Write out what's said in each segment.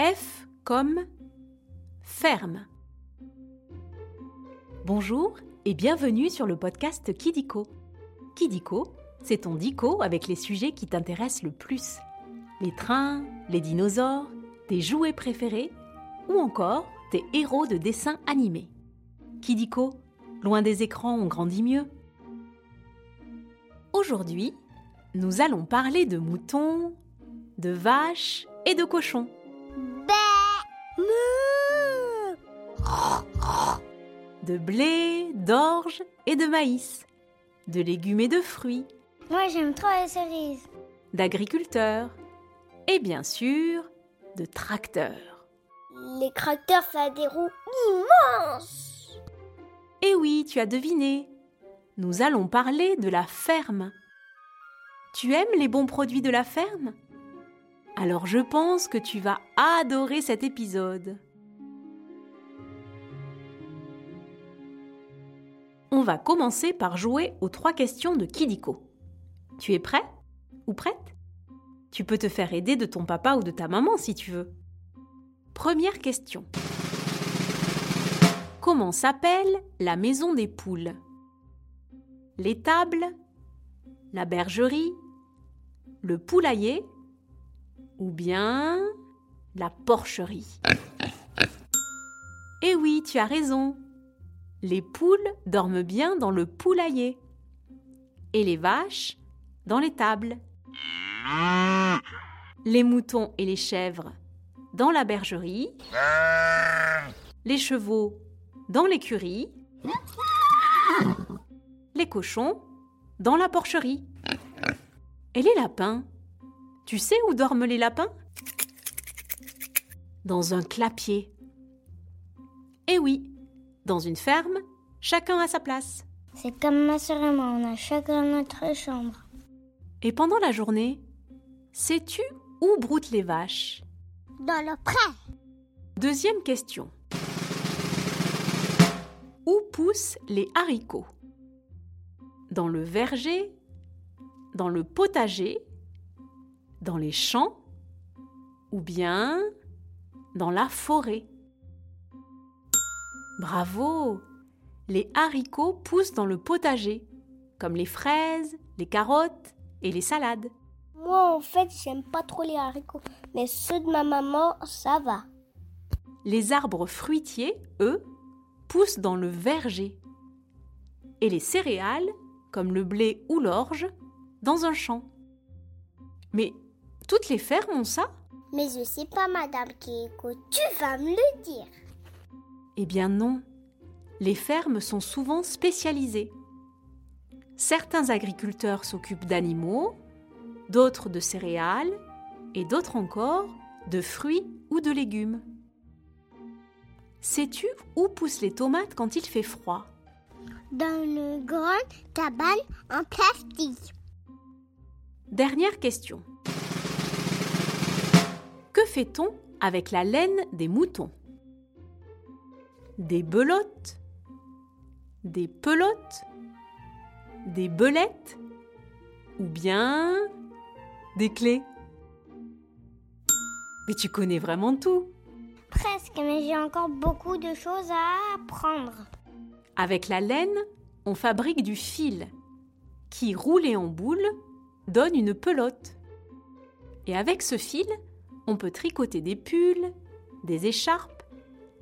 F comme ferme. Bonjour et bienvenue sur le podcast Kidiko. Kidiko, c'est ton dico avec les sujets qui t'intéressent le plus. Les trains, les dinosaures, tes jouets préférés ou encore tes héros de dessins animés. Kidiko, loin des écrans, on grandit mieux. Aujourd'hui, nous allons parler de moutons, de vaches et de cochons. De blé, d'orge et de maïs. De légumes et de fruits. Moi, j'aime trop les cerises. D'agriculteurs. Et bien sûr, de tracteurs. Les tracteurs, ça a des roues immenses. Eh oui, tu as deviné. Nous allons parler de la ferme. Tu aimes les bons produits de la ferme? Alors je pense que tu vas adorer cet épisode. On va commencer par jouer aux trois questions de Kidiko. Tu es prêt ou prête? Tu peux te faire aider de ton papa ou de ta maman si tu veux. Première question. Comment s'appelle la maison des poules? L'étable La bergerie Le poulailler Ou bien la porcherie? Eh oui, tu as raison. Les poules dorment bien dans le poulailler. Et les vaches dans l'étable. Les moutons et les chèvres dans la bergerie. Les chevaux dans l'écurie. Les cochons dans la porcherie. Et les lapins Tu sais où dorment les lapins? Dans un clapier. Eh oui, dans une ferme, chacun a sa place. C'est comme ma sœur et moi, on a chacun notre chambre. Et pendant la journée, sais-tu où broutent les vaches? Dans le pré. Deuxième question. Où poussent les haricots? Dans le verger Dans le potager Dans les champs Ou bien dans la forêt? Bravo Les haricots poussent dans le potager, comme les fraises, les carottes et les salades. Moi, en fait, j'aime pas trop les haricots, mais ceux de ma maman, ça va. Les arbres fruitiers, eux, poussent dans le verger. Et les céréales, comme le blé ou l'orge, dans un champ. Mais toutes les fermes ont ça? Mais je sais pas, Madame Keiko, tu vas me le dire. Eh bien non. Les fermes sont souvent spécialisées. Certains agriculteurs s'occupent d'animaux, d'autres de céréales et d'autres encore de fruits ou de légumes. Sais-tu où poussent les tomates quand il fait froid? Dans une grande cabane en plastique. Dernière question. Que fait-on avec la laine des moutons? Des belotes Des pelotes Des belettes Ou bien des clés Mais tu connais vraiment tout Presque, mais j'ai encore beaucoup de choses à apprendre. Avec la laine, on fabrique du fil qui, roulé en boule, donne une pelote. Et avec ce fil, on peut tricoter des pulls, des écharpes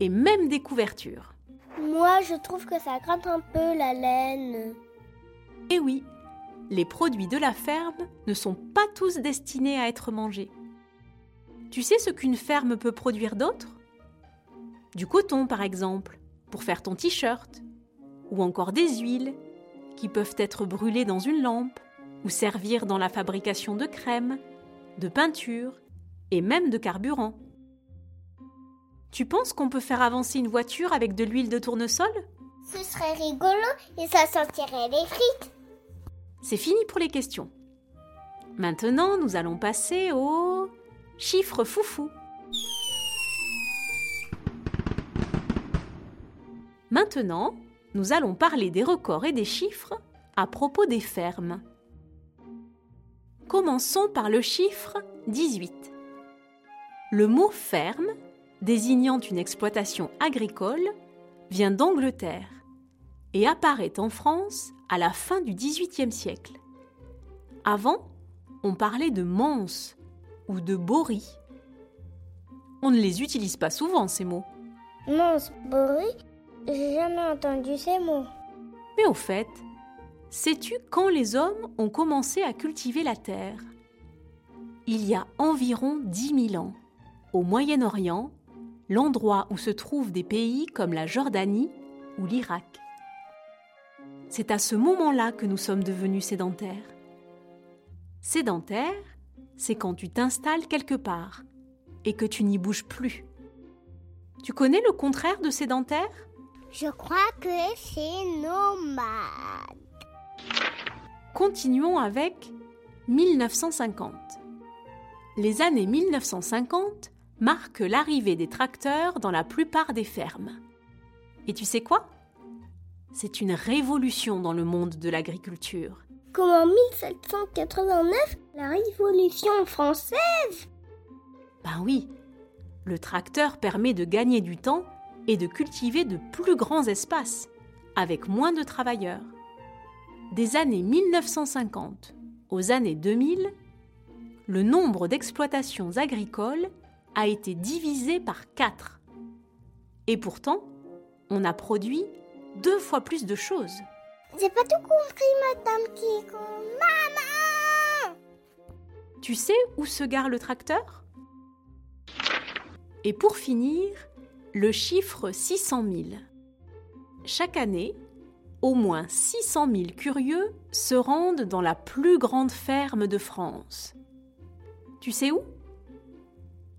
et même des couvertures. Moi, je trouve que ça gratte un peu la laine. Et oui, les produits de la ferme ne sont pas tous destinés à être mangés. Tu sais ce qu'une ferme peut produire d'autre? Du coton, par exemple, pour faire ton t-shirt, ou encore des huiles, qui peuvent être brûlées dans une lampe, ou servir dans la fabrication de crème, de peinture et même de carburant. Tu penses qu'on peut faire avancer une voiture avec de l'huile de tournesol? Ce serait rigolo et ça sentirait les frites. C'est fini pour les questions. Maintenant, nous allons passer au chiffre foufou. Maintenant, nous allons parler des records et des chiffres à propos des fermes. Commençons par le chiffre 18. Le mot ferme, désignant une exploitation agricole, vient d'Angleterre et apparaît en France à la fin du XVIIIe siècle. Avant, on parlait de manse ou de borie. On ne les utilise pas souvent, ces mots. Manse, borie, j'ai jamais entendu ces mots. Mais au fait, sais-tu quand les hommes ont commencé à cultiver la terre? Il y a environ 10 000 ans, au Moyen-Orient, l'endroit où se trouvent des pays comme la Jordanie ou l'Irak. C'est à ce moment-là que nous sommes devenus sédentaires. Sédentaire, c'est quand tu t'installes quelque part et que tu n'y bouges plus. Tu connais le contraire de sédentaire? Je crois que c'est nomade. Continuons avec 1950. Les années 1950 marquent l'arrivée des tracteurs dans la plupart des fermes. Et tu sais quoi? C'est une révolution dans le monde de l'agriculture. Comme en 1789, la Révolution française Ben oui, le tracteur permet de gagner du temps et de cultiver de plus grands espaces, avec moins de travailleurs. Des années 1950 aux années 2000, le nombre d'exploitations agricoles a été divisé par 4. Et pourtant, on a produit deux fois plus de choses. J'ai pas tout compris, Madame Kiko. Maman Tu sais où se gare le tracteur? Et pour finir, le chiffre 600 000. Chaque année, au moins 600 000 curieux se rendent dans la plus grande ferme de France. Tu sais où?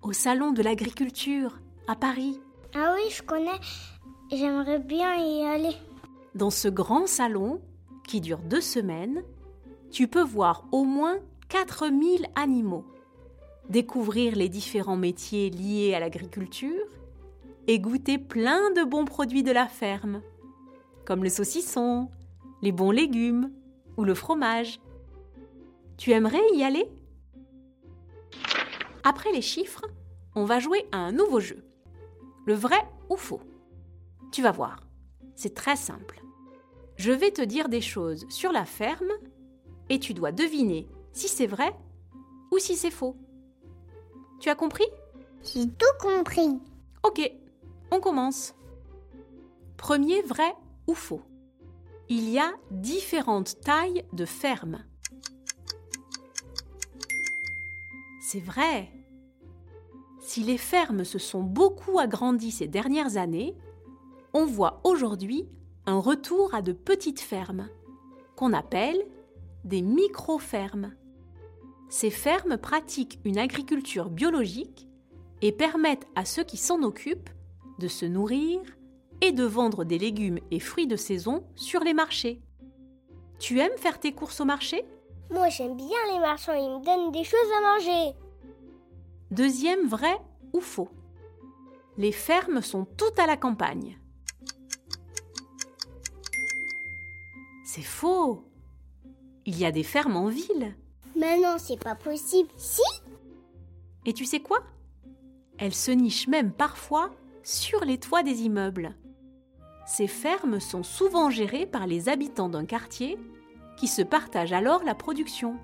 Au Salon de l'agriculture, à Paris. Ah oui, je connais. J'aimerais bien y aller. Dans ce grand salon, qui dure deux semaines, tu peux voir au moins 4000 animaux, découvrir les différents métiers liés à l'agriculture et goûter plein de bons produits de la ferme, comme le saucisson, les bons légumes ou le fromage. Tu aimerais y aller? Après les chiffres, on va jouer à un nouveau jeu. Le vrai ou faux Tu vas voir, c'est très simple. Je vais te dire des choses sur la ferme et tu dois deviner si c'est vrai ou si c'est faux. Tu as compris? J'ai tout compris. Ok, on commence. Premier vrai ou faux Il y a différentes tailles de fermes. C'est vrai. Si les fermes se sont beaucoup agrandies ces dernières années, on voit aujourd'hui un retour à de petites fermes, qu'on appelle des micro-fermes. Ces fermes pratiquent une agriculture biologique et permettent à ceux qui s'en occupent de se nourrir et de vendre des légumes et fruits de saison sur les marchés. Tu aimes faire tes courses au marché? Moi, j'aime bien les marchands, ils me donnent des choses à manger. Deuxième vrai ou faux Les fermes sont toutes à la campagne. C'est faux. Il y a des fermes en ville. Mais non, c'est pas possible. Si Et tu sais quoi? Elles se nichent même parfois sur les toits des immeubles. Ces fermes sont souvent gérées par les habitants d'un quartier qui se partagent alors la production.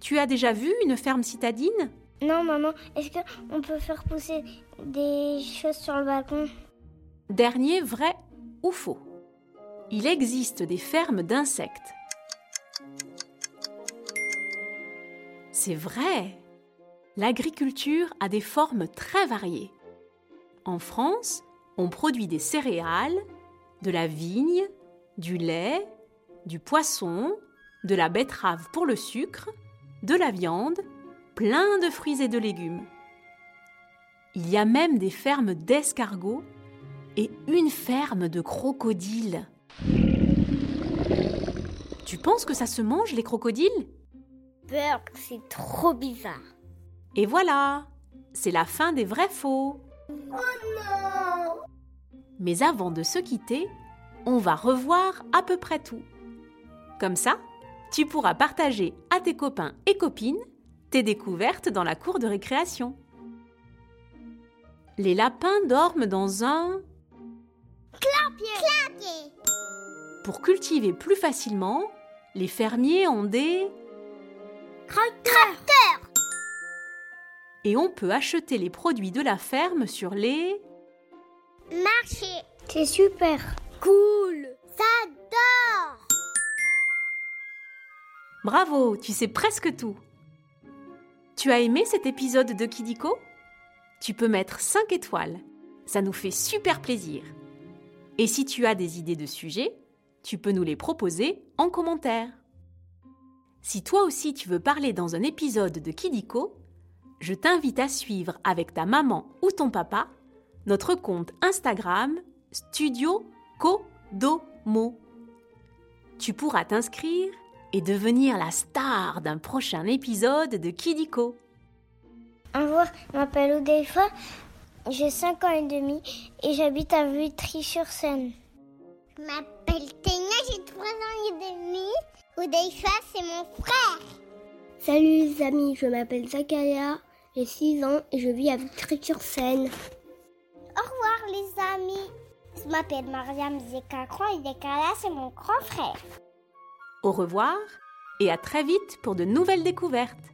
Tu as déjà vu une ferme citadine? Non, maman, est-ce qu'on peut faire pousser des choses sur le balcon? Dernier vrai ou faux il existe des fermes d'insectes. C'est vrai. L'agriculture a des formes très variées. En France, on produit des céréales, de la vigne, du lait, du poisson, de la betterave pour le sucre, de la viande, plein de fruits et de légumes. Il y a même des fermes d'escargots et une ferme de crocodiles. Tu penses que ça se mange les crocodiles? Peur, c'est trop bizarre. Et voilà, c'est la fin des vrais faux. Oh non Mais avant de se quitter, on va revoir à peu près tout. Comme ça, tu pourras partager à tes copains et copines tes découvertes dans la cour de récréation. Les lapins dorment dans un... Clapier. Pour cultiver plus facilement, les fermiers ont des... Tracteur. Et on peut acheter les produits de la ferme sur les... Marché. C'est super. Cool. J'adore. Bravo, tu sais presque tout. Tu as aimé cet épisode de Kidiko? Tu peux mettre 5 étoiles. Ça nous fait super plaisir. Et si tu as des idées de sujets, tu peux nous les proposer en commentaire. Si toi aussi tu veux parler dans un épisode de Kidiko, je t'invite à suivre avec ta maman ou ton papa notre compte Instagram Studio Kodomo. Tu pourras t'inscrire et devenir la star d'un prochain épisode de Kidiko. Au revoir, je m'appelle Odeifa, j'ai 5 ans et demi et j'habite à Vitry-sur-Seine. Je m'appelle Ténia, j'ai 3 ans et demi. Odeifa, c'est mon frère. Salut les amis, je m'appelle Zakaria, j'ai 6 ans et je vis à Vitry-sur-Seine. Au revoir les amis. Je m'appelle Mariam Zekakran et Zekaya, c'est mon grand frère. Au revoir et à très vite pour de nouvelles découvertes.